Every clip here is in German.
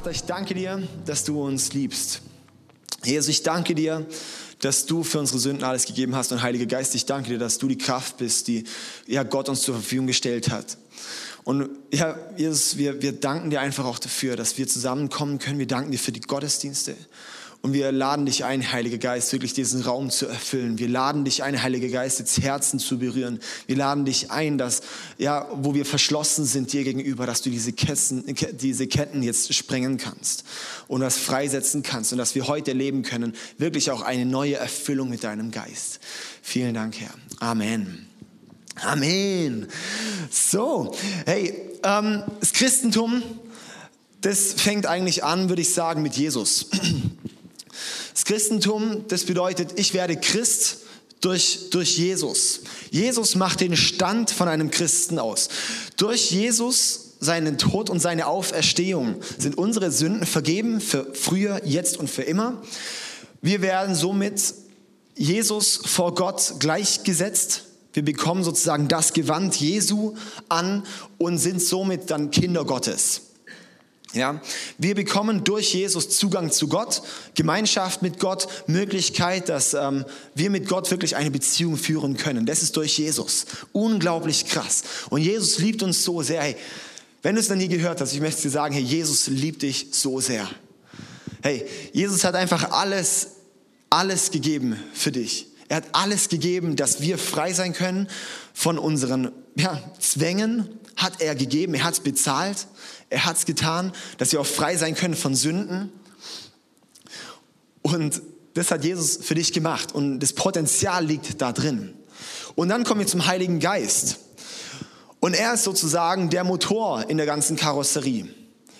Vater, ich danke dir, dass du uns liebst. Jesus, ich danke dir, dass du für unsere Sünden alles gegeben hast. Und Heiliger Geist, ich danke dir, dass du die Kraft bist, die ja, Gott uns zur Verfügung gestellt hat. Und ja, Jesus, wir, wir danken dir einfach auch dafür, dass wir zusammenkommen können. Wir danken dir für die Gottesdienste. Und wir laden dich ein, Heiliger Geist, wirklich diesen Raum zu erfüllen. Wir laden dich ein, Heiliger Geist, jetzt Herzen zu berühren. Wir laden dich ein, dass, ja, wo wir verschlossen sind dir gegenüber, dass du diese Ketten, diese Ketten jetzt sprengen kannst und das freisetzen kannst und dass wir heute erleben können, wirklich auch eine neue Erfüllung mit deinem Geist. Vielen Dank, Herr. Amen. Amen. So, hey, ähm, das Christentum, das fängt eigentlich an, würde ich sagen, mit Jesus. Das Christentum, das bedeutet, ich werde Christ durch, durch Jesus. Jesus macht den Stand von einem Christen aus. Durch Jesus, seinen Tod und seine Auferstehung sind unsere Sünden vergeben für früher, jetzt und für immer. Wir werden somit Jesus vor Gott gleichgesetzt. Wir bekommen sozusagen das Gewand Jesu an und sind somit dann Kinder Gottes. Ja, wir bekommen durch Jesus Zugang zu Gott, Gemeinschaft mit Gott, Möglichkeit, dass ähm, wir mit Gott wirklich eine Beziehung führen können. Das ist durch Jesus. Unglaublich krass. Und Jesus liebt uns so sehr. Hey, wenn du es noch nie gehört hast, ich möchte dir sagen, hey, Jesus liebt dich so sehr. Hey, Jesus hat einfach alles, alles gegeben für dich. Er hat alles gegeben, dass wir frei sein können von unseren ja, Zwängen, hat er gegeben, er hat es bezahlt. Er hat es getan, dass wir auch frei sein können von Sünden. Und das hat Jesus für dich gemacht und das Potenzial liegt da drin. Und dann kommen wir zum Heiligen Geist. Und er ist sozusagen der Motor in der ganzen Karosserie.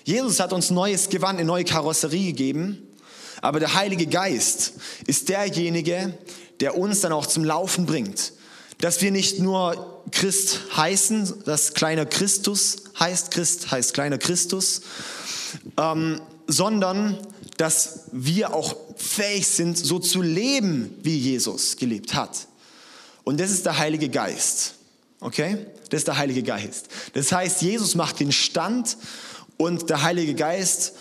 Jesus hat uns neues Gewand, eine neue Karosserie gegeben, aber der Heilige Geist ist derjenige, der uns dann auch zum Laufen bringt. Dass wir nicht nur Christ heißen, dass kleiner Christus heißt, Christ heißt kleiner Christus, ähm, sondern dass wir auch fähig sind, so zu leben, wie Jesus gelebt hat. Und das ist der Heilige Geist. Okay? Das ist der Heilige Geist. Das heißt, Jesus macht den Stand und der Heilige Geist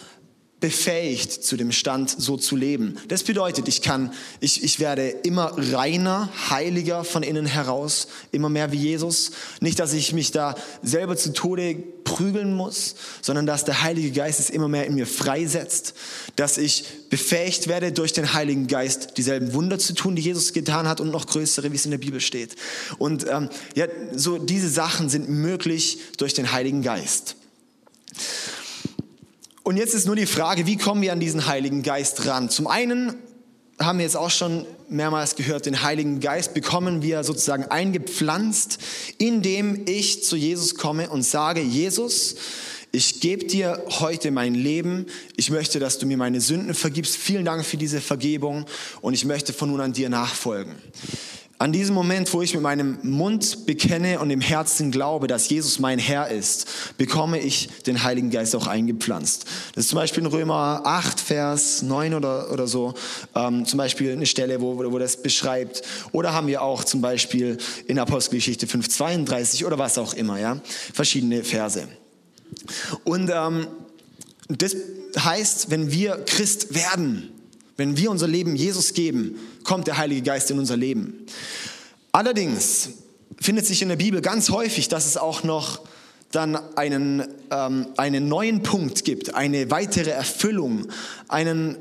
befähigt, zu dem Stand so zu leben. Das bedeutet, ich kann, ich, ich werde immer reiner, heiliger von innen heraus, immer mehr wie Jesus. Nicht, dass ich mich da selber zu Tode prügeln muss, sondern dass der Heilige Geist es immer mehr in mir freisetzt, dass ich befähigt werde, durch den Heiligen Geist dieselben Wunder zu tun, die Jesus getan hat und noch größere, wie es in der Bibel steht. Und ähm, ja, so diese Sachen sind möglich durch den Heiligen Geist. Und jetzt ist nur die Frage, wie kommen wir an diesen Heiligen Geist ran? Zum einen haben wir jetzt auch schon mehrmals gehört, den Heiligen Geist bekommen wir sozusagen eingepflanzt, indem ich zu Jesus komme und sage, Jesus, ich gebe dir heute mein Leben. Ich möchte, dass du mir meine Sünden vergibst. Vielen Dank für diese Vergebung und ich möchte von nun an dir nachfolgen. An diesem Moment, wo ich mit meinem Mund bekenne und im Herzen glaube, dass Jesus mein Herr ist, bekomme ich den Heiligen Geist auch eingepflanzt. Das ist zum Beispiel in Römer 8, Vers 9 oder, oder so, ähm, zum Beispiel eine Stelle, wo, wo das beschreibt. Oder haben wir auch zum Beispiel in Apostelgeschichte 5, 32 oder was auch immer, ja, verschiedene Verse. Und ähm, das heißt, wenn wir Christ werden, wenn wir unser Leben Jesus geben, kommt der Heilige Geist in unser Leben. Allerdings findet sich in der Bibel ganz häufig, dass es auch noch dann einen, ähm, einen neuen Punkt gibt, eine weitere Erfüllung, einen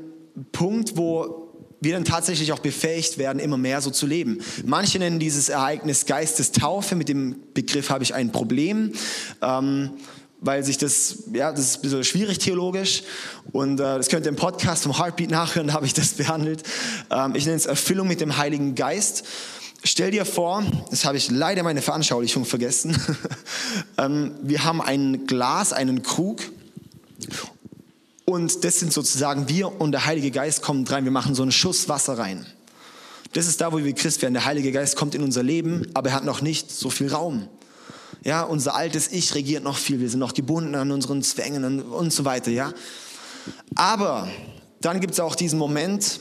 Punkt, wo wir dann tatsächlich auch befähigt werden, immer mehr so zu leben. Manche nennen dieses Ereignis Geistestaufe. Mit dem Begriff habe ich ein Problem. Ähm, weil sich das, ja, das ist ein bisschen schwierig theologisch und äh, das könnt ihr im Podcast vom Heartbeat nachhören, da habe ich das behandelt. Ähm, ich nenne es Erfüllung mit dem Heiligen Geist. Stell dir vor, das habe ich leider meine Veranschaulichung vergessen, ähm, wir haben ein Glas, einen Krug und das sind sozusagen wir und der Heilige Geist kommt rein, wir machen so einen Schuss Wasser rein. Das ist da, wo wir Christ werden. Der Heilige Geist kommt in unser Leben, aber er hat noch nicht so viel Raum. Ja, unser altes Ich regiert noch viel. Wir sind noch gebunden an unseren Zwängen und so weiter. Ja, aber dann gibt es auch diesen Moment,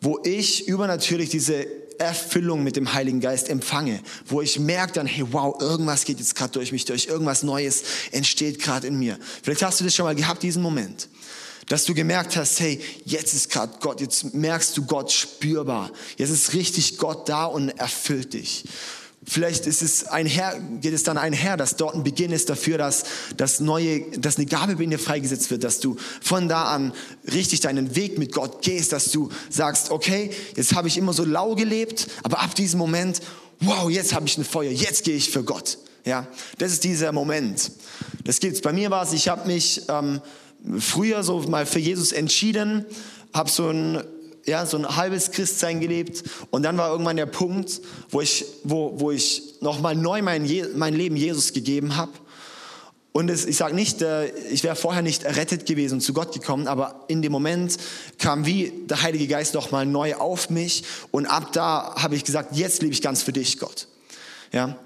wo ich übernatürlich diese Erfüllung mit dem Heiligen Geist empfange, wo ich merke dann, hey, wow, irgendwas geht jetzt gerade durch mich durch, irgendwas Neues entsteht gerade in mir. Vielleicht hast du das schon mal gehabt, diesen Moment, dass du gemerkt hast, hey, jetzt ist gerade Gott, jetzt merkst du Gott spürbar, jetzt ist richtig Gott da und erfüllt dich. Vielleicht ist es einher, geht es dann einher, dass dort ein Beginn ist dafür, dass, dass, neue, dass eine Gabe in dir freigesetzt wird, dass du von da an richtig deinen Weg mit Gott gehst, dass du sagst, okay, jetzt habe ich immer so lau gelebt, aber ab diesem Moment, wow, jetzt habe ich ein Feuer, jetzt gehe ich für Gott. Ja, das ist dieser Moment. Das gibt's. Bei mir war es, ich habe mich ähm, früher so mal für Jesus entschieden, habe so ein ja, so ein halbes Christsein gelebt. Und dann war irgendwann der Punkt, wo ich, wo, wo ich nochmal neu mein, mein Leben Jesus gegeben habe. Und es, ich sage nicht, äh, ich wäre vorher nicht errettet gewesen und zu Gott gekommen, aber in dem Moment kam wie der Heilige Geist nochmal neu auf mich. Und ab da habe ich gesagt, jetzt lebe ich ganz für dich, Gott. Ja,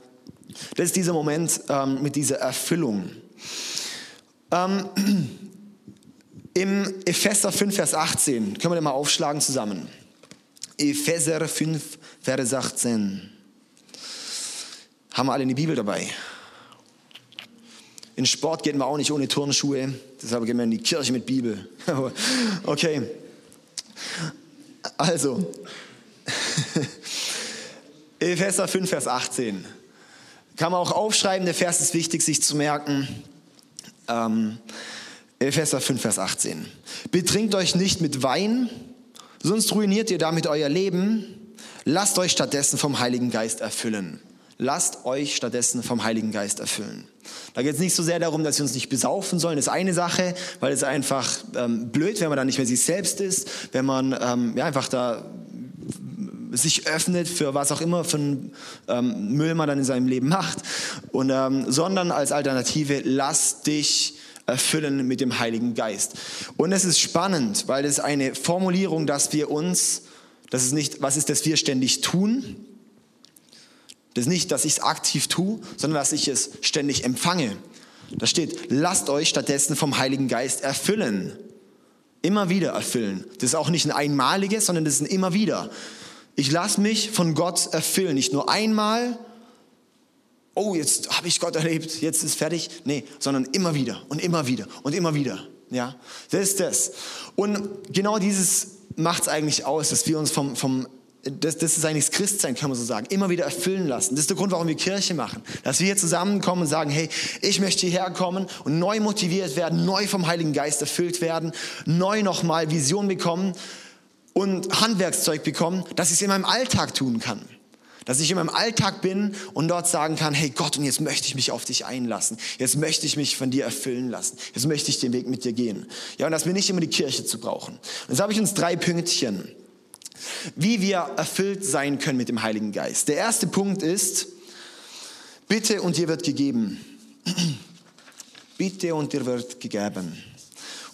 das ist dieser Moment ähm, mit dieser Erfüllung. Ähm, Im Epheser 5, Vers 18, können wir den mal aufschlagen zusammen. Epheser 5, Vers 18. Haben wir alle eine Bibel dabei. In Sport gehen wir auch nicht ohne Turnschuhe, deshalb gehen wir in die Kirche mit Bibel. okay. Also, Epheser 5, Vers 18. Kann man auch aufschreiben, der Vers ist wichtig, sich zu merken. Ähm, Epheser 5, Vers 18. Betrinkt euch nicht mit Wein, sonst ruiniert ihr damit euer Leben. Lasst euch stattdessen vom Heiligen Geist erfüllen. Lasst euch stattdessen vom Heiligen Geist erfüllen. Da geht es nicht so sehr darum, dass wir uns nicht besaufen sollen. Das ist eine Sache, weil es einfach ähm, blöd, wenn man dann nicht mehr sich selbst ist, wenn man ähm, ja, einfach da sich öffnet für was auch immer für einen ähm, Müll man dann in seinem Leben macht. Und, ähm, sondern als Alternative, lass dich erfüllen mit dem Heiligen Geist. Und es ist spannend, weil es eine Formulierung, dass wir uns, das ist nicht, was ist, dass wir ständig tun. Das ist nicht, dass ich es aktiv tue, sondern dass ich es ständig empfange. Da steht, lasst euch stattdessen vom Heiligen Geist erfüllen. Immer wieder erfüllen. Das ist auch nicht ein einmaliges, sondern das ist ein immer wieder. Ich lasse mich von Gott erfüllen. Nicht nur einmal, oh, jetzt habe ich Gott erlebt, jetzt ist fertig. Nee, sondern immer wieder und immer wieder und immer wieder. Ja, das ist das. Und genau dieses macht es eigentlich aus, dass wir uns vom, vom das, das ist eigentlich das Christsein, kann man so sagen, immer wieder erfüllen lassen. Das ist der Grund, warum wir Kirche machen. Dass wir hier zusammenkommen und sagen, hey, ich möchte hierher kommen und neu motiviert werden, neu vom Heiligen Geist erfüllt werden, neu nochmal Vision bekommen und Handwerkszeug bekommen, dass ich es in meinem Alltag tun kann. Dass ich in meinem Alltag bin und dort sagen kann, hey Gott, und jetzt möchte ich mich auf dich einlassen. Jetzt möchte ich mich von dir erfüllen lassen. Jetzt möchte ich den Weg mit dir gehen. Ja, und dass wir nicht immer die Kirche zu brauchen. Und jetzt habe ich uns drei Pünktchen, wie wir erfüllt sein können mit dem Heiligen Geist. Der erste Punkt ist, bitte und dir wird gegeben. bitte und dir wird gegeben.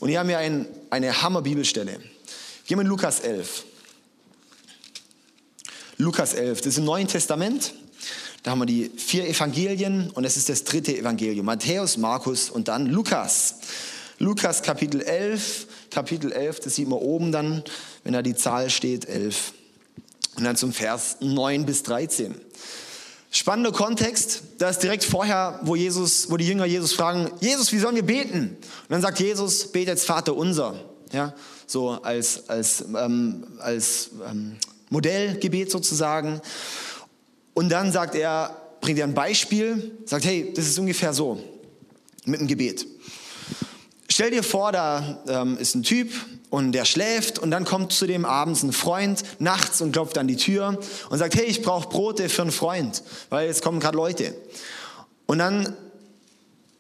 Und hier haben wir ein, eine Hammer-Bibelstelle. Gehen wir in Lukas 11. Lukas 11. Das ist im Neuen Testament. Da haben wir die vier Evangelien und es ist das dritte Evangelium. Matthäus, Markus und dann Lukas. Lukas Kapitel 11. Kapitel 11, das sieht man oben dann, wenn da die Zahl steht, 11. Und dann zum Vers 9 bis 13. Spannender Kontext, da ist direkt vorher, wo Jesus, wo die Jünger Jesus fragen, Jesus, wie sollen wir beten? Und dann sagt Jesus, betet jetzt Vater unser. Ja, so als, als, ähm, als ähm, Modellgebet sozusagen. Und dann sagt er, bringt er ein Beispiel, sagt, hey, das ist ungefähr so mit dem Gebet. Stell dir vor, da ähm, ist ein Typ und der schläft und dann kommt zu dem abends ein Freund nachts und klopft an die Tür und sagt, hey, ich brauche Brote für einen Freund, weil jetzt kommen gerade Leute. Und dann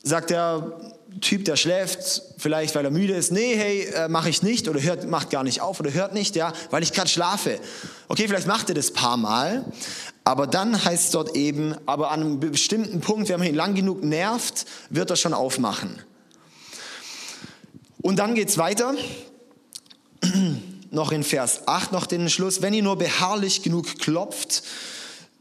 sagt der Typ, der schläft, vielleicht weil er müde ist, nee, hey, äh, mache ich nicht oder hört, macht gar nicht auf oder hört nicht, ja, weil ich gerade schlafe. Okay, vielleicht macht er das paar Mal, aber dann heißt es dort eben, aber an einem bestimmten Punkt, wenn man ihn lang genug nervt, wird er schon aufmachen. Und dann geht es weiter, noch in Vers 8 noch den Schluss, wenn ihr nur beharrlich genug klopft,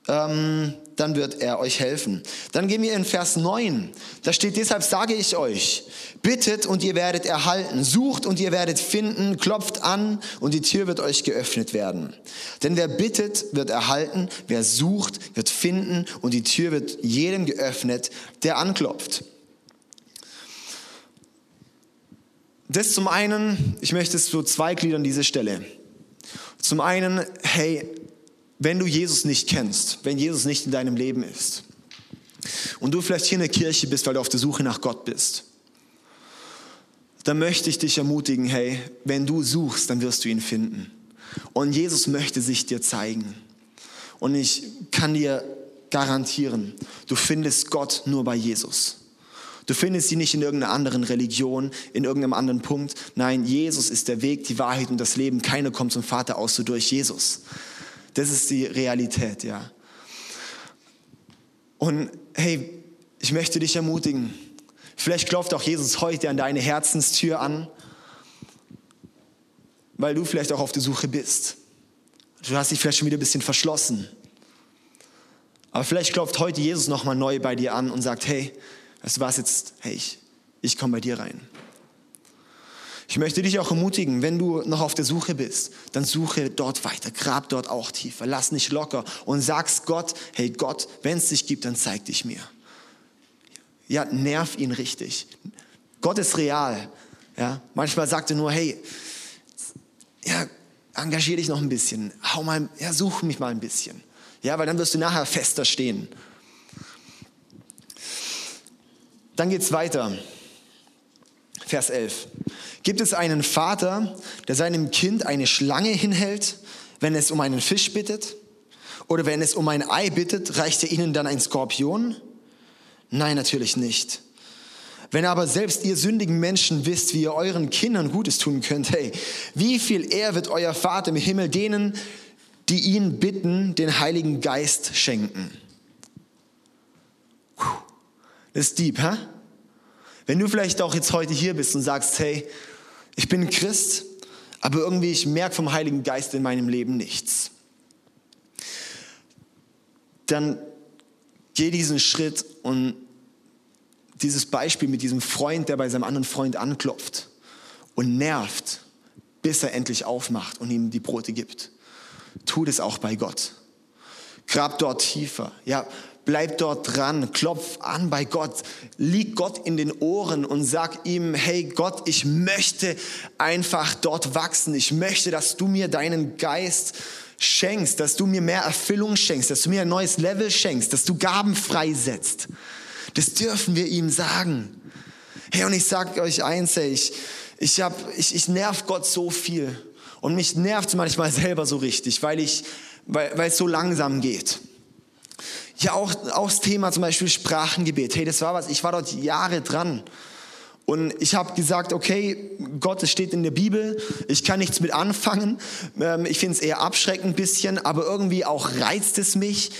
ähm, dann wird er euch helfen. Dann gehen wir in Vers 9. Da steht, deshalb sage ich euch, bittet und ihr werdet erhalten, sucht und ihr werdet finden, klopft an und die Tür wird euch geöffnet werden. Denn wer bittet, wird erhalten, wer sucht, wird finden und die Tür wird jedem geöffnet, der anklopft. Das zum einen, ich möchte es so zweigliedern, diese Stelle. Zum einen, hey, wenn du Jesus nicht kennst, wenn Jesus nicht in deinem Leben ist und du vielleicht hier in der Kirche bist, weil du auf der Suche nach Gott bist, dann möchte ich dich ermutigen, hey, wenn du suchst, dann wirst du ihn finden. Und Jesus möchte sich dir zeigen. Und ich kann dir garantieren, du findest Gott nur bei Jesus. Du findest sie nicht in irgendeiner anderen Religion, in irgendeinem anderen Punkt. Nein, Jesus ist der Weg, die Wahrheit und das Leben. Keiner kommt zum Vater außer durch Jesus. Das ist die Realität, ja. Und hey, ich möchte dich ermutigen. Vielleicht klopft auch Jesus heute an deine Herzenstür an, weil du vielleicht auch auf der Suche bist. Du hast dich vielleicht schon wieder ein bisschen verschlossen. Aber vielleicht klopft heute Jesus nochmal neu bei dir an und sagt, hey, weißt was jetzt, hey, ich, ich komme bei dir rein. Ich möchte dich auch ermutigen, wenn du noch auf der Suche bist, dann suche dort weiter, grab dort auch tiefer, lass nicht locker und sagst Gott, hey Gott, wenn es dich gibt, dann zeig dich mir. Ja, nerv ihn richtig. Gott ist real. Ja, manchmal sagt er nur, hey, ja, engagier dich noch ein bisschen, hau mal, ja, such mich mal ein bisschen. Ja, weil dann wirst du nachher fester stehen. Dann geht's weiter. Vers 11. Gibt es einen Vater, der seinem Kind eine Schlange hinhält, wenn es um einen Fisch bittet? Oder wenn es um ein Ei bittet, reicht er ihnen dann ein Skorpion? Nein, natürlich nicht. Wenn aber selbst ihr sündigen Menschen wisst, wie ihr euren Kindern Gutes tun könnt, hey, wie viel eher wird euer Vater im Himmel denen, die ihn bitten, den Heiligen Geist schenken? Das ist deep, hä? Wenn du vielleicht auch jetzt heute hier bist und sagst, hey, ich bin Christ, aber irgendwie ich merke vom Heiligen Geist in meinem Leben nichts, dann geh diesen Schritt und dieses Beispiel mit diesem Freund, der bei seinem anderen Freund anklopft und nervt, bis er endlich aufmacht und ihm die Brote gibt. Tu das auch bei Gott. Grab dort tiefer. Ja, bleib dort dran, klopf an bei Gott, lieg Gott in den Ohren und sag ihm, hey Gott, ich möchte einfach dort wachsen. Ich möchte, dass du mir deinen Geist schenkst, dass du mir mehr Erfüllung schenkst, dass du mir ein neues Level schenkst, dass du Gaben freisetzt. Das dürfen wir ihm sagen. Hey, und ich sag euch eins, hey, ich, ich, hab, ich, ich nerv Gott so viel. Und mich nervt manchmal selber so richtig, weil, ich, weil, weil es so langsam geht. Ja, auch, auch das Thema zum Beispiel Sprachengebet. Hey, das war was, ich war dort Jahre dran. Und ich habe gesagt, okay, Gott, es steht in der Bibel, ich kann nichts mit anfangen. Ähm, ich finde es eher abschreckend ein bisschen, aber irgendwie auch reizt es mich.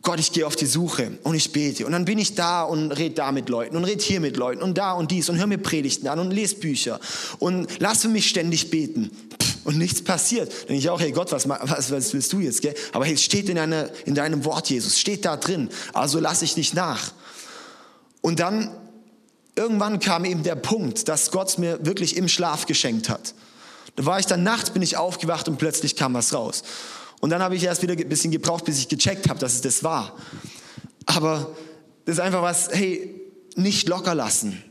Gott, ich gehe auf die Suche und ich bete. Und dann bin ich da und rede da mit Leuten und rede hier mit Leuten und da und dies und höre mir Predigten an und lese Bücher und lass für mich ständig beten. Und nichts passiert. Dann denke ich auch, hey Gott, was, was, was willst du jetzt? Gell? Aber hey, es steht in, eine, in deinem Wort, Jesus, steht da drin. Also lass ich nicht nach. Und dann, irgendwann kam eben der Punkt, dass Gott mir wirklich im Schlaf geschenkt hat. Da war ich dann nachts, bin ich aufgewacht und plötzlich kam was raus. Und dann habe ich erst wieder ein bisschen gebraucht, bis ich gecheckt habe, dass es das war. Aber das ist einfach was, hey, nicht locker lassen.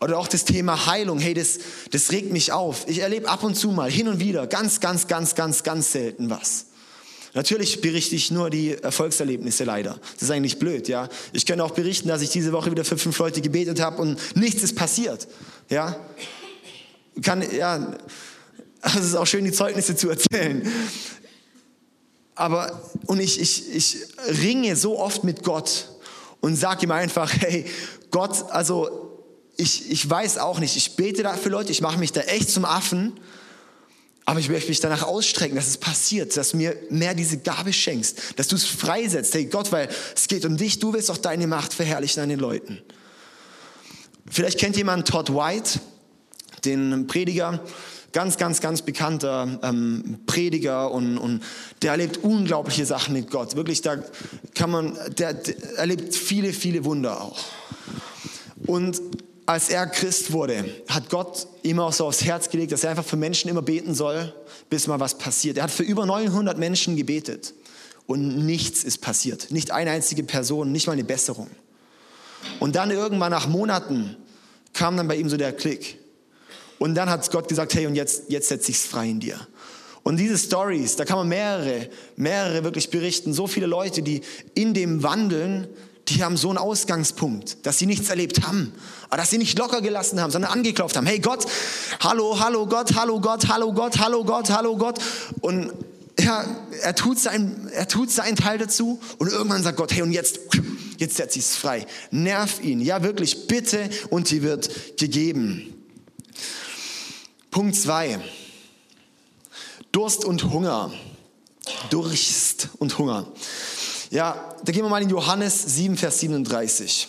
Oder auch das Thema Heilung, hey, das, das regt mich auf. Ich erlebe ab und zu mal, hin und wieder, ganz, ganz, ganz, ganz, ganz selten was. Natürlich berichte ich nur die Erfolgserlebnisse leider. Das ist eigentlich blöd, ja. Ich könnte auch berichten, dass ich diese Woche wieder für fünf Leute gebetet habe und nichts ist passiert, ja. Kann, ja, es ist auch schön, die Zeugnisse zu erzählen. Aber, und ich, ich, ich ringe so oft mit Gott und sage ihm einfach, hey, Gott, also ich, ich weiß auch nicht, ich bete da für Leute, ich mache mich da echt zum Affen, aber ich möchte mich danach ausstrecken, dass es passiert, dass du mir mehr diese Gabe schenkst, dass du es freisetzt. Hey Gott, weil es geht um dich, du willst auch deine Macht verherrlichen an den Leuten. Vielleicht kennt jemand Todd White, den Prediger, Ganz, ganz, ganz bekannter ähm, Prediger und, und der erlebt unglaubliche Sachen mit Gott. Wirklich, da kann man, der, der erlebt viele, viele Wunder auch. Und als er Christ wurde, hat Gott ihm auch so aufs Herz gelegt, dass er einfach für Menschen immer beten soll, bis mal was passiert. Er hat für über 900 Menschen gebetet und nichts ist passiert. Nicht eine einzige Person, nicht mal eine Besserung. Und dann irgendwann nach Monaten kam dann bei ihm so der Klick. Und dann hat Gott gesagt, hey, und jetzt, jetzt setze ich es frei in dir. Und diese Stories, da kann man mehrere, mehrere wirklich berichten. So viele Leute, die in dem wandeln, die haben so einen Ausgangspunkt, dass sie nichts erlebt haben, aber dass sie nicht locker gelassen haben, sondern angeklopft haben. Hey Gott, hallo, hallo Gott, hallo Gott, hallo Gott, hallo Gott, hallo Gott. Und ja, er tut sein, er tut seinen Teil dazu und irgendwann sagt Gott, hey, und jetzt, jetzt setze ich es frei. Nerv ihn. Ja, wirklich, bitte und die wird gegeben. Punkt zwei. Durst und Hunger. Durst und Hunger. Ja, da gehen wir mal in Johannes 7, Vers 37.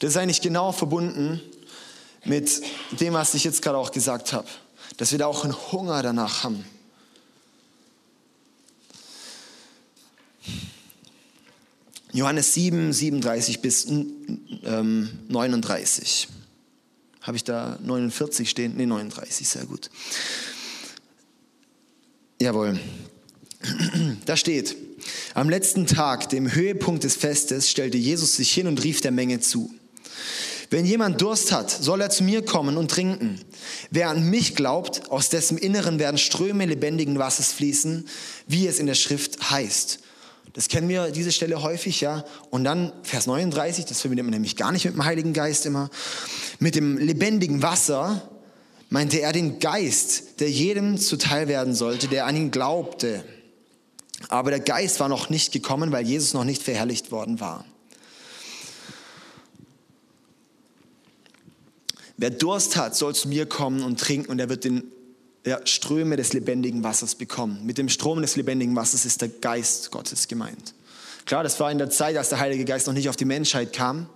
Das ist eigentlich genau verbunden mit dem, was ich jetzt gerade auch gesagt habe dass wir da auch einen Hunger danach haben. Johannes 7, 37 bis ähm, 39. Habe ich da 49 stehen? Ne, 39, sehr gut. Jawohl. Da steht, am letzten Tag, dem Höhepunkt des Festes, stellte Jesus sich hin und rief der Menge zu. Wenn jemand Durst hat, soll er zu mir kommen und trinken. Wer an mich glaubt, aus dessen Inneren werden Ströme lebendigen Wassers fließen, wie es in der Schrift heißt. Das kennen wir, diese Stelle häufig, ja. Und dann Vers 39, das verbindet man nämlich gar nicht mit dem Heiligen Geist immer. Mit dem lebendigen Wasser meinte er den Geist, der jedem zuteil werden sollte, der an ihn glaubte. Aber der Geist war noch nicht gekommen, weil Jesus noch nicht verherrlicht worden war. Wer Durst hat, soll zu mir kommen und trinken und er wird den ja, Ströme des lebendigen Wassers bekommen. Mit dem Strom des lebendigen Wassers ist der Geist Gottes gemeint. Klar, das war in der Zeit, als der Heilige Geist noch nicht auf die Menschheit kam.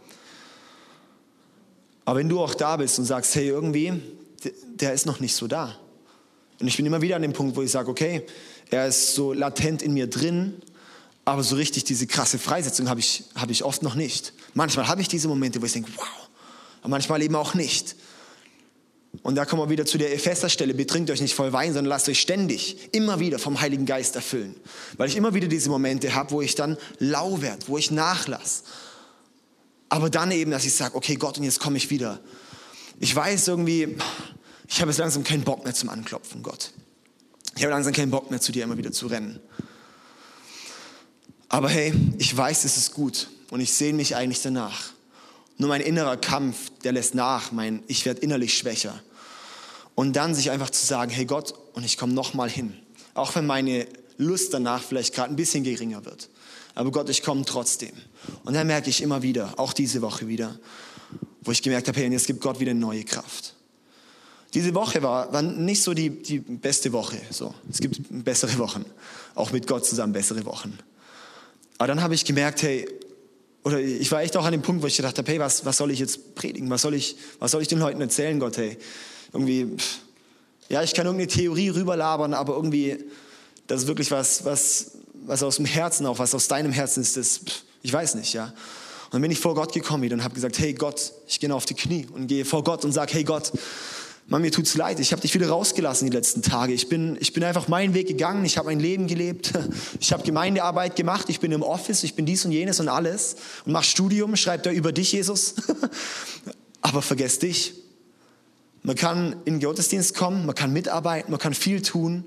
Aber wenn du auch da bist und sagst, hey, irgendwie, der ist noch nicht so da. Und ich bin immer wieder an dem Punkt, wo ich sage, okay, er ist so latent in mir drin, aber so richtig diese krasse Freisetzung habe ich, hab ich oft noch nicht. Manchmal habe ich diese Momente, wo ich denke, wow, aber manchmal eben auch nicht. Und da kommen wir wieder zu der Epheser-Stelle, betrinkt euch nicht voll Wein, sondern lasst euch ständig, immer wieder vom Heiligen Geist erfüllen. Weil ich immer wieder diese Momente habe, wo ich dann lau werde, wo ich nachlasse. Aber dann eben, dass ich sage, okay Gott, und jetzt komme ich wieder. Ich weiß irgendwie, ich habe jetzt langsam keinen Bock mehr zum Anklopfen, Gott. Ich habe langsam keinen Bock mehr zu dir immer wieder zu rennen. Aber hey, ich weiß, es ist gut und ich sehne mich eigentlich danach. Nur mein innerer Kampf, der lässt nach, mein, ich werde innerlich schwächer. Und dann sich einfach zu sagen, hey Gott, und ich komme nochmal hin. Auch wenn meine Lust danach vielleicht gerade ein bisschen geringer wird. Aber Gott, ich komme trotzdem. Und dann merke ich immer wieder, auch diese Woche wieder, wo ich gemerkt habe, hey, jetzt gibt Gott wieder neue Kraft. Diese Woche war, war nicht so die, die beste Woche. So. Es gibt bessere Wochen. Auch mit Gott zusammen bessere Wochen. Aber dann habe ich gemerkt, hey, oder ich war echt auch an dem Punkt, wo ich gedacht habe, hey, was, was soll ich jetzt predigen? Was soll ich, was soll ich den Leuten erzählen, Gott, hey? Irgendwie, pff, ja, ich kann irgendeine Theorie rüberlabern, aber irgendwie, das ist wirklich was, was, was aus dem Herzen auch, was aus deinem Herzen ist, das, pff, ich weiß nicht, ja. Und dann bin ich vor Gott gekommen wieder und habe gesagt, hey Gott, ich gehe auf die Knie und gehe vor Gott und sage, hey Gott, Mann, mir tut's leid, ich habe dich wieder rausgelassen die letzten Tage. Ich bin, ich bin einfach meinen Weg gegangen, ich habe mein Leben gelebt, ich habe Gemeindearbeit gemacht, ich bin im Office, ich bin dies und jenes und alles und mach Studium, schreibt da über dich, Jesus. Aber vergesst dich. Man kann in den Gottesdienst kommen, man kann mitarbeiten, man kann viel tun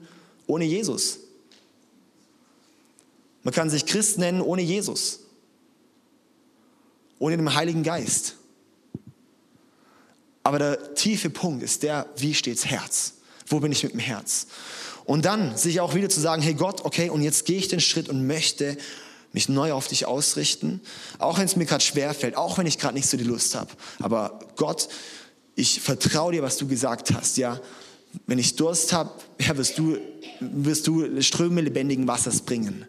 ohne Jesus. Man kann sich Christ nennen ohne Jesus, ohne den Heiligen Geist. Aber der tiefe Punkt ist der, wie steht's Herz? Wo bin ich mit dem Herz? Und dann sich auch wieder zu sagen, hey Gott, okay, und jetzt gehe ich den Schritt und möchte mich neu auf dich ausrichten, auch wenn es mir gerade schwer fällt, auch wenn ich gerade nicht so die Lust habe. Aber Gott, ich vertraue dir, was du gesagt hast, ja. Wenn ich Durst habe, ja, wirst du, wirst du Ströme lebendigen Wassers bringen.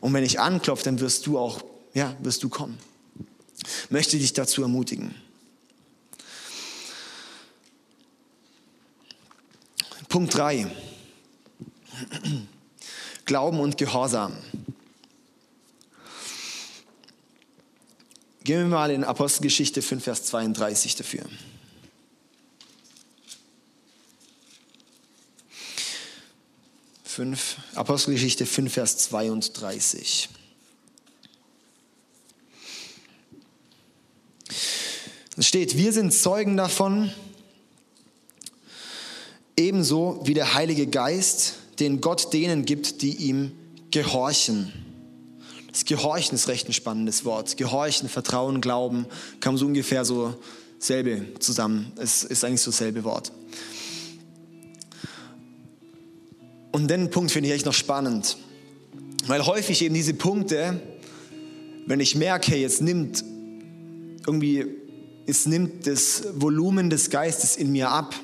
Und wenn ich anklopfe, dann wirst du auch, ja, wirst du kommen. Möchte dich dazu ermutigen. Punkt 3. Glauben und Gehorsam. Gehen wir mal in Apostelgeschichte 5, Vers 32 dafür. Apostelgeschichte 5, Vers 32. Es steht, wir sind Zeugen davon, ebenso wie der Heilige Geist, den Gott denen gibt, die ihm gehorchen. Das Gehorchen ist recht ein spannendes Wort. Gehorchen, Vertrauen, Glauben, kam so ungefähr so selbe zusammen. Es ist eigentlich so dasselbe Wort. Und den Punkt finde ich echt noch spannend, weil häufig eben diese Punkte, wenn ich merke, jetzt nimmt irgendwie, es nimmt das Volumen des Geistes in mir ab,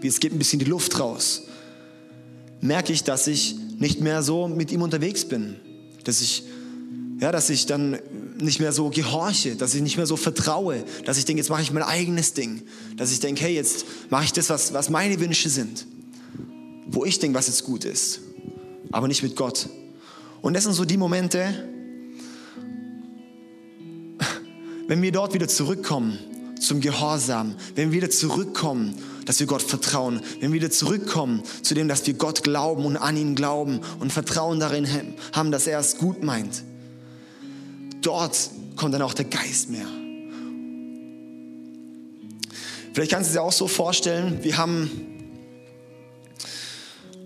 wie es geht ein bisschen die Luft raus, merke ich, dass ich nicht mehr so mit ihm unterwegs bin, dass ich ja, dass ich dann nicht mehr so gehorche, dass ich nicht mehr so vertraue, dass ich denke, jetzt mache ich mein eigenes Ding, dass ich denke, hey, jetzt mache ich das, was, was meine Wünsche sind, wo ich denke, was jetzt gut ist, aber nicht mit Gott. Und das sind so die Momente, wenn wir dort wieder zurückkommen zum Gehorsam, wenn wir wieder zurückkommen, dass wir Gott vertrauen, wenn wir wieder zurückkommen zu dem, dass wir Gott glauben und an ihn glauben und Vertrauen darin haben, dass er es gut meint dort kommt dann auch der Geist mehr. Vielleicht kannst du dir auch so vorstellen, wir haben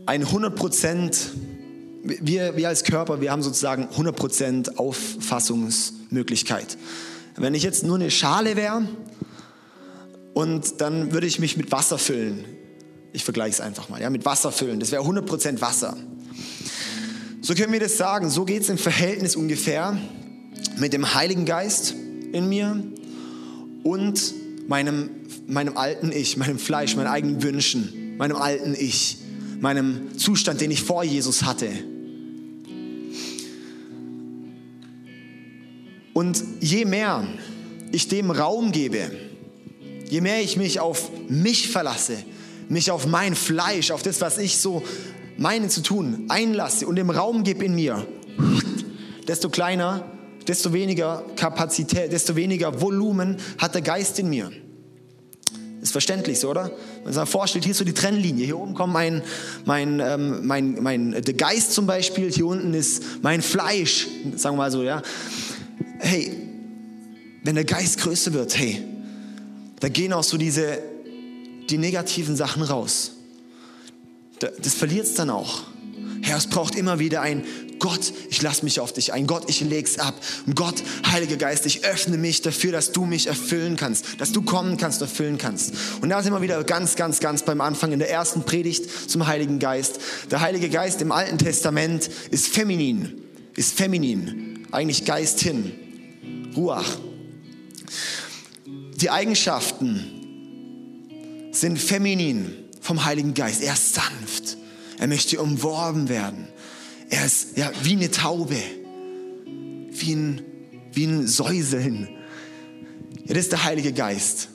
ein 100%, wir, wir als Körper, wir haben sozusagen 100% Auffassungsmöglichkeit. Wenn ich jetzt nur eine Schale wäre und dann würde ich mich mit Wasser füllen, ich vergleiche es einfach mal, ja, mit Wasser füllen, das wäre 100% Wasser. So können wir das sagen, so geht es im Verhältnis ungefähr mit dem Heiligen Geist in mir und meinem, meinem alten Ich, meinem Fleisch, meinen eigenen Wünschen, meinem alten Ich, meinem Zustand, den ich vor Jesus hatte. Und je mehr ich dem Raum gebe, je mehr ich mich auf mich verlasse, mich auf mein Fleisch, auf das, was ich so meine zu tun, einlasse und dem Raum gebe in mir, desto kleiner desto weniger Kapazität, desto weniger Volumen hat der Geist in mir. Ist verständlich so, oder? Wenn man sich vorstellt, hier ist so die Trennlinie. Hier oben kommt mein, mein, ähm, mein, mein, der Geist zum Beispiel, hier unten ist mein Fleisch, sagen wir mal so, ja. Hey, wenn der Geist größer wird, hey, da gehen auch so diese, die negativen Sachen raus. Das verliert es dann auch. Herr, es braucht immer wieder ein Gott, ich lasse mich auf dich ein. Gott, ich leg's ab. Und Gott, Heiliger Geist, ich öffne mich dafür, dass du mich erfüllen kannst, dass du kommen kannst, erfüllen kannst. Und da sind wir wieder ganz, ganz, ganz beim Anfang in der ersten Predigt zum Heiligen Geist. Der Heilige Geist im Alten Testament ist feminin, ist feminin, eigentlich Geist hin, Ruach. Die Eigenschaften sind feminin vom Heiligen Geist. Er ist sanft. Er möchte umworben werden. Er ist ja, wie eine Taube, wie ein, wie ein Säuseln. Ja, das ist der Heilige Geist.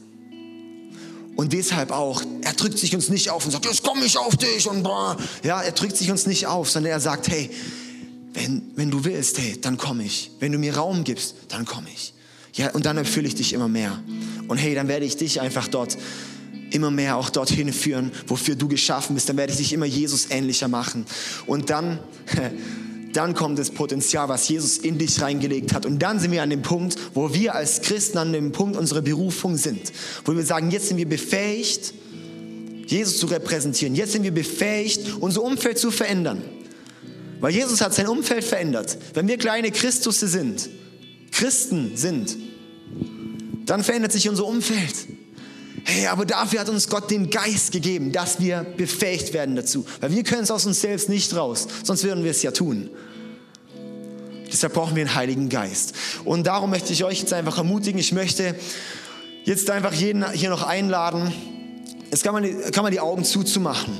Und deshalb auch, er drückt sich uns nicht auf und sagt, jetzt komme ich auf dich und boah. Ja, er drückt sich uns nicht auf, sondern er sagt, hey, wenn, wenn du willst, hey, dann komme ich. Wenn du mir Raum gibst, dann komme ich. Ja, und dann erfülle ich dich immer mehr. Und hey, dann werde ich dich einfach dort immer mehr auch dorthin führen, wofür du geschaffen bist. Dann werde ich dich immer Jesus ähnlicher machen. Und dann, dann kommt das Potenzial, was Jesus in dich reingelegt hat. Und dann sind wir an dem Punkt, wo wir als Christen an dem Punkt unserer Berufung sind. Wo wir sagen, jetzt sind wir befähigt, Jesus zu repräsentieren. Jetzt sind wir befähigt, unser Umfeld zu verändern. Weil Jesus hat sein Umfeld verändert. Wenn wir kleine Christusse sind, Christen sind, dann verändert sich unser Umfeld. Hey, aber dafür hat uns Gott den Geist gegeben, dass wir befähigt werden dazu. Weil wir können es aus uns selbst nicht raus, sonst würden wir es ja tun. Deshalb brauchen wir einen Heiligen Geist. Und darum möchte ich euch jetzt einfach ermutigen, ich möchte jetzt einfach jeden hier noch einladen, jetzt kann man, kann man die Augen zuzumachen.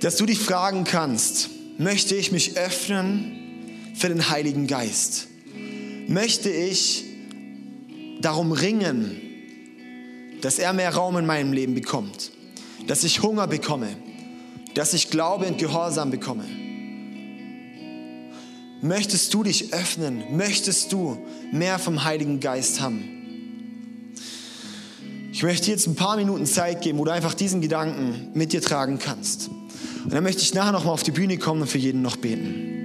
Dass du dich fragen kannst, möchte ich mich öffnen für den Heiligen Geist? Möchte ich darum ringen, dass er mehr Raum in meinem Leben bekommt, dass ich Hunger bekomme, dass ich Glaube und Gehorsam bekomme. Möchtest du dich öffnen? Möchtest du mehr vom Heiligen Geist haben? Ich möchte jetzt ein paar Minuten Zeit geben, wo du einfach diesen Gedanken mit dir tragen kannst. Und dann möchte ich nachher nochmal auf die Bühne kommen und für jeden noch beten.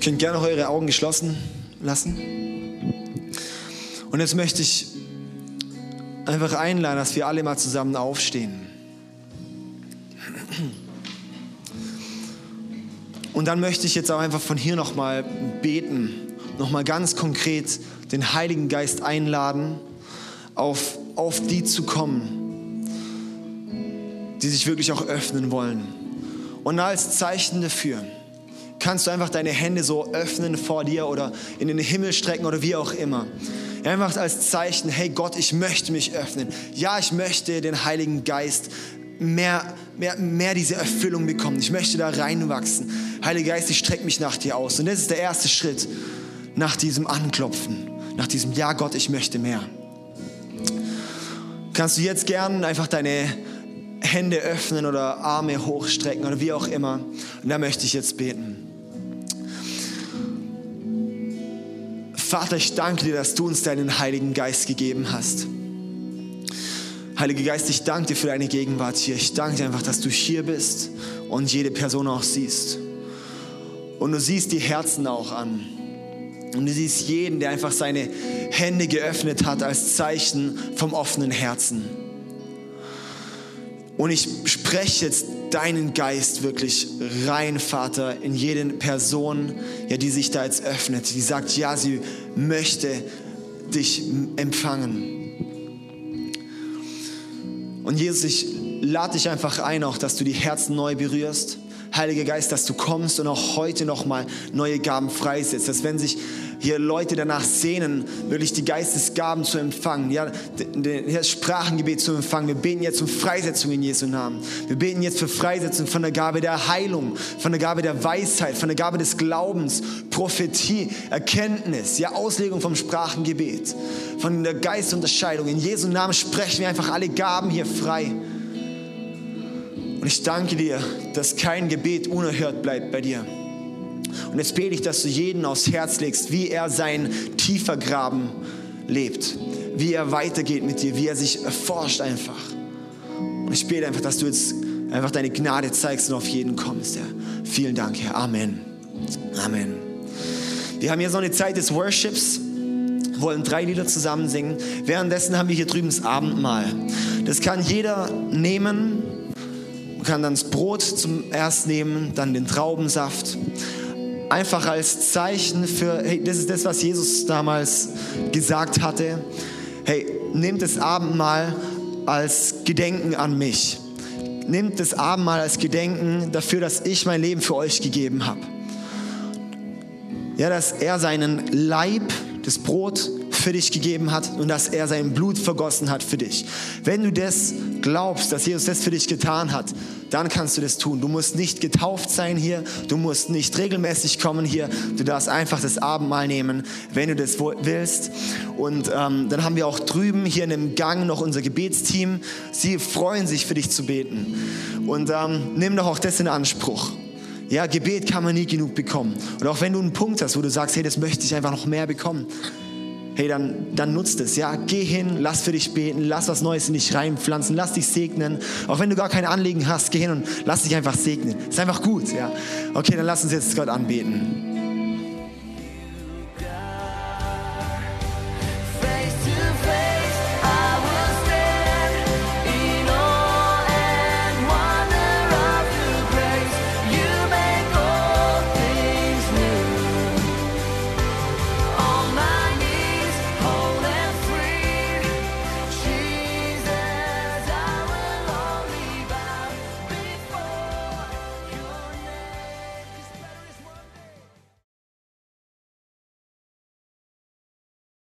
Ihr könnt gerne eure Augen geschlossen lassen. Und jetzt möchte ich einfach einladen, dass wir alle mal zusammen aufstehen. Und dann möchte ich jetzt auch einfach von hier nochmal beten, nochmal ganz konkret den Heiligen Geist einladen, auf, auf die zu kommen, die sich wirklich auch öffnen wollen. Und als Zeichen dafür, kannst du einfach deine Hände so öffnen vor dir oder in den Himmel strecken oder wie auch immer. Einfach als Zeichen, hey Gott, ich möchte mich öffnen. Ja, ich möchte den Heiligen Geist mehr, mehr, mehr diese Erfüllung bekommen. Ich möchte da reinwachsen. Heiliger Geist, ich strecke mich nach dir aus. Und das ist der erste Schritt nach diesem Anklopfen, nach diesem Ja, Gott, ich möchte mehr. Kannst du jetzt gern einfach deine Hände öffnen oder Arme hochstrecken oder wie auch immer. Und da möchte ich jetzt beten. Vater, ich danke dir, dass du uns deinen Heiligen Geist gegeben hast. Heiliger Geist, ich danke dir für deine Gegenwart hier. Ich danke dir einfach, dass du hier bist und jede Person auch siehst. Und du siehst die Herzen auch an. Und du siehst jeden, der einfach seine Hände geöffnet hat als Zeichen vom offenen Herzen. Und ich spreche jetzt deinen Geist wirklich rein, Vater, in jede Person, ja, die sich da jetzt öffnet, die sagt, ja, sie möchte dich empfangen. Und Jesus, ich lade dich einfach ein, auch, dass du die Herzen neu berührst. Heiliger Geist, dass du kommst und auch heute nochmal neue Gaben freisetzt, dass wenn sich hier Leute danach sehnen, wirklich die Geistesgaben zu empfangen, ja, das Sprachengebet zu empfangen. Wir beten jetzt um Freisetzung in Jesu Namen. Wir beten jetzt für Freisetzung von der Gabe der Heilung, von der Gabe der Weisheit, von der Gabe des Glaubens, Prophetie, Erkenntnis, ja, Auslegung vom Sprachengebet, von der Geistunterscheidung. In Jesu Namen sprechen wir einfach alle Gaben hier frei. Und ich danke dir, dass kein Gebet unerhört bleibt bei dir. Und jetzt bete ich, dass du jeden aufs Herz legst, wie er sein tiefer Graben lebt, wie er weitergeht mit dir, wie er sich erforscht einfach. Und ich bete einfach, dass du jetzt einfach deine Gnade zeigst und auf jeden kommst. Herr. Vielen Dank, Herr. Amen. Amen. Wir haben hier so eine Zeit des Worships wollen drei Lieder zusammen singen. Währenddessen haben wir hier drüben das Abendmahl. Das kann jeder nehmen, kann dann das Brot zum erst nehmen, dann den Traubensaft einfach als Zeichen für, hey, das ist das, was Jesus damals gesagt hatte. Hey, nehmt das Abendmahl als Gedenken an mich. Nehmt das Abendmahl als Gedenken dafür, dass ich mein Leben für euch gegeben habe. Ja, dass er seinen Leib, das Brot, für dich gegeben hat und dass er sein Blut vergossen hat für dich. Wenn du das glaubst, dass Jesus das für dich getan hat, dann kannst du das tun. Du musst nicht getauft sein hier, du musst nicht regelmäßig kommen hier, du darfst einfach das Abendmahl nehmen, wenn du das willst. Und ähm, dann haben wir auch drüben hier in dem Gang noch unser Gebetsteam. Sie freuen sich für dich zu beten. Und ähm, nimm doch auch das in Anspruch. Ja, Gebet kann man nie genug bekommen. Und auch wenn du einen Punkt hast, wo du sagst, hey, das möchte ich einfach noch mehr bekommen, hey, dann, dann nutzt es, ja. Geh hin, lass für dich beten, lass was Neues in dich reinpflanzen, lass dich segnen. Auch wenn du gar kein Anliegen hast, geh hin und lass dich einfach segnen. Ist einfach gut, ja. Okay, dann lass uns jetzt Gott anbeten.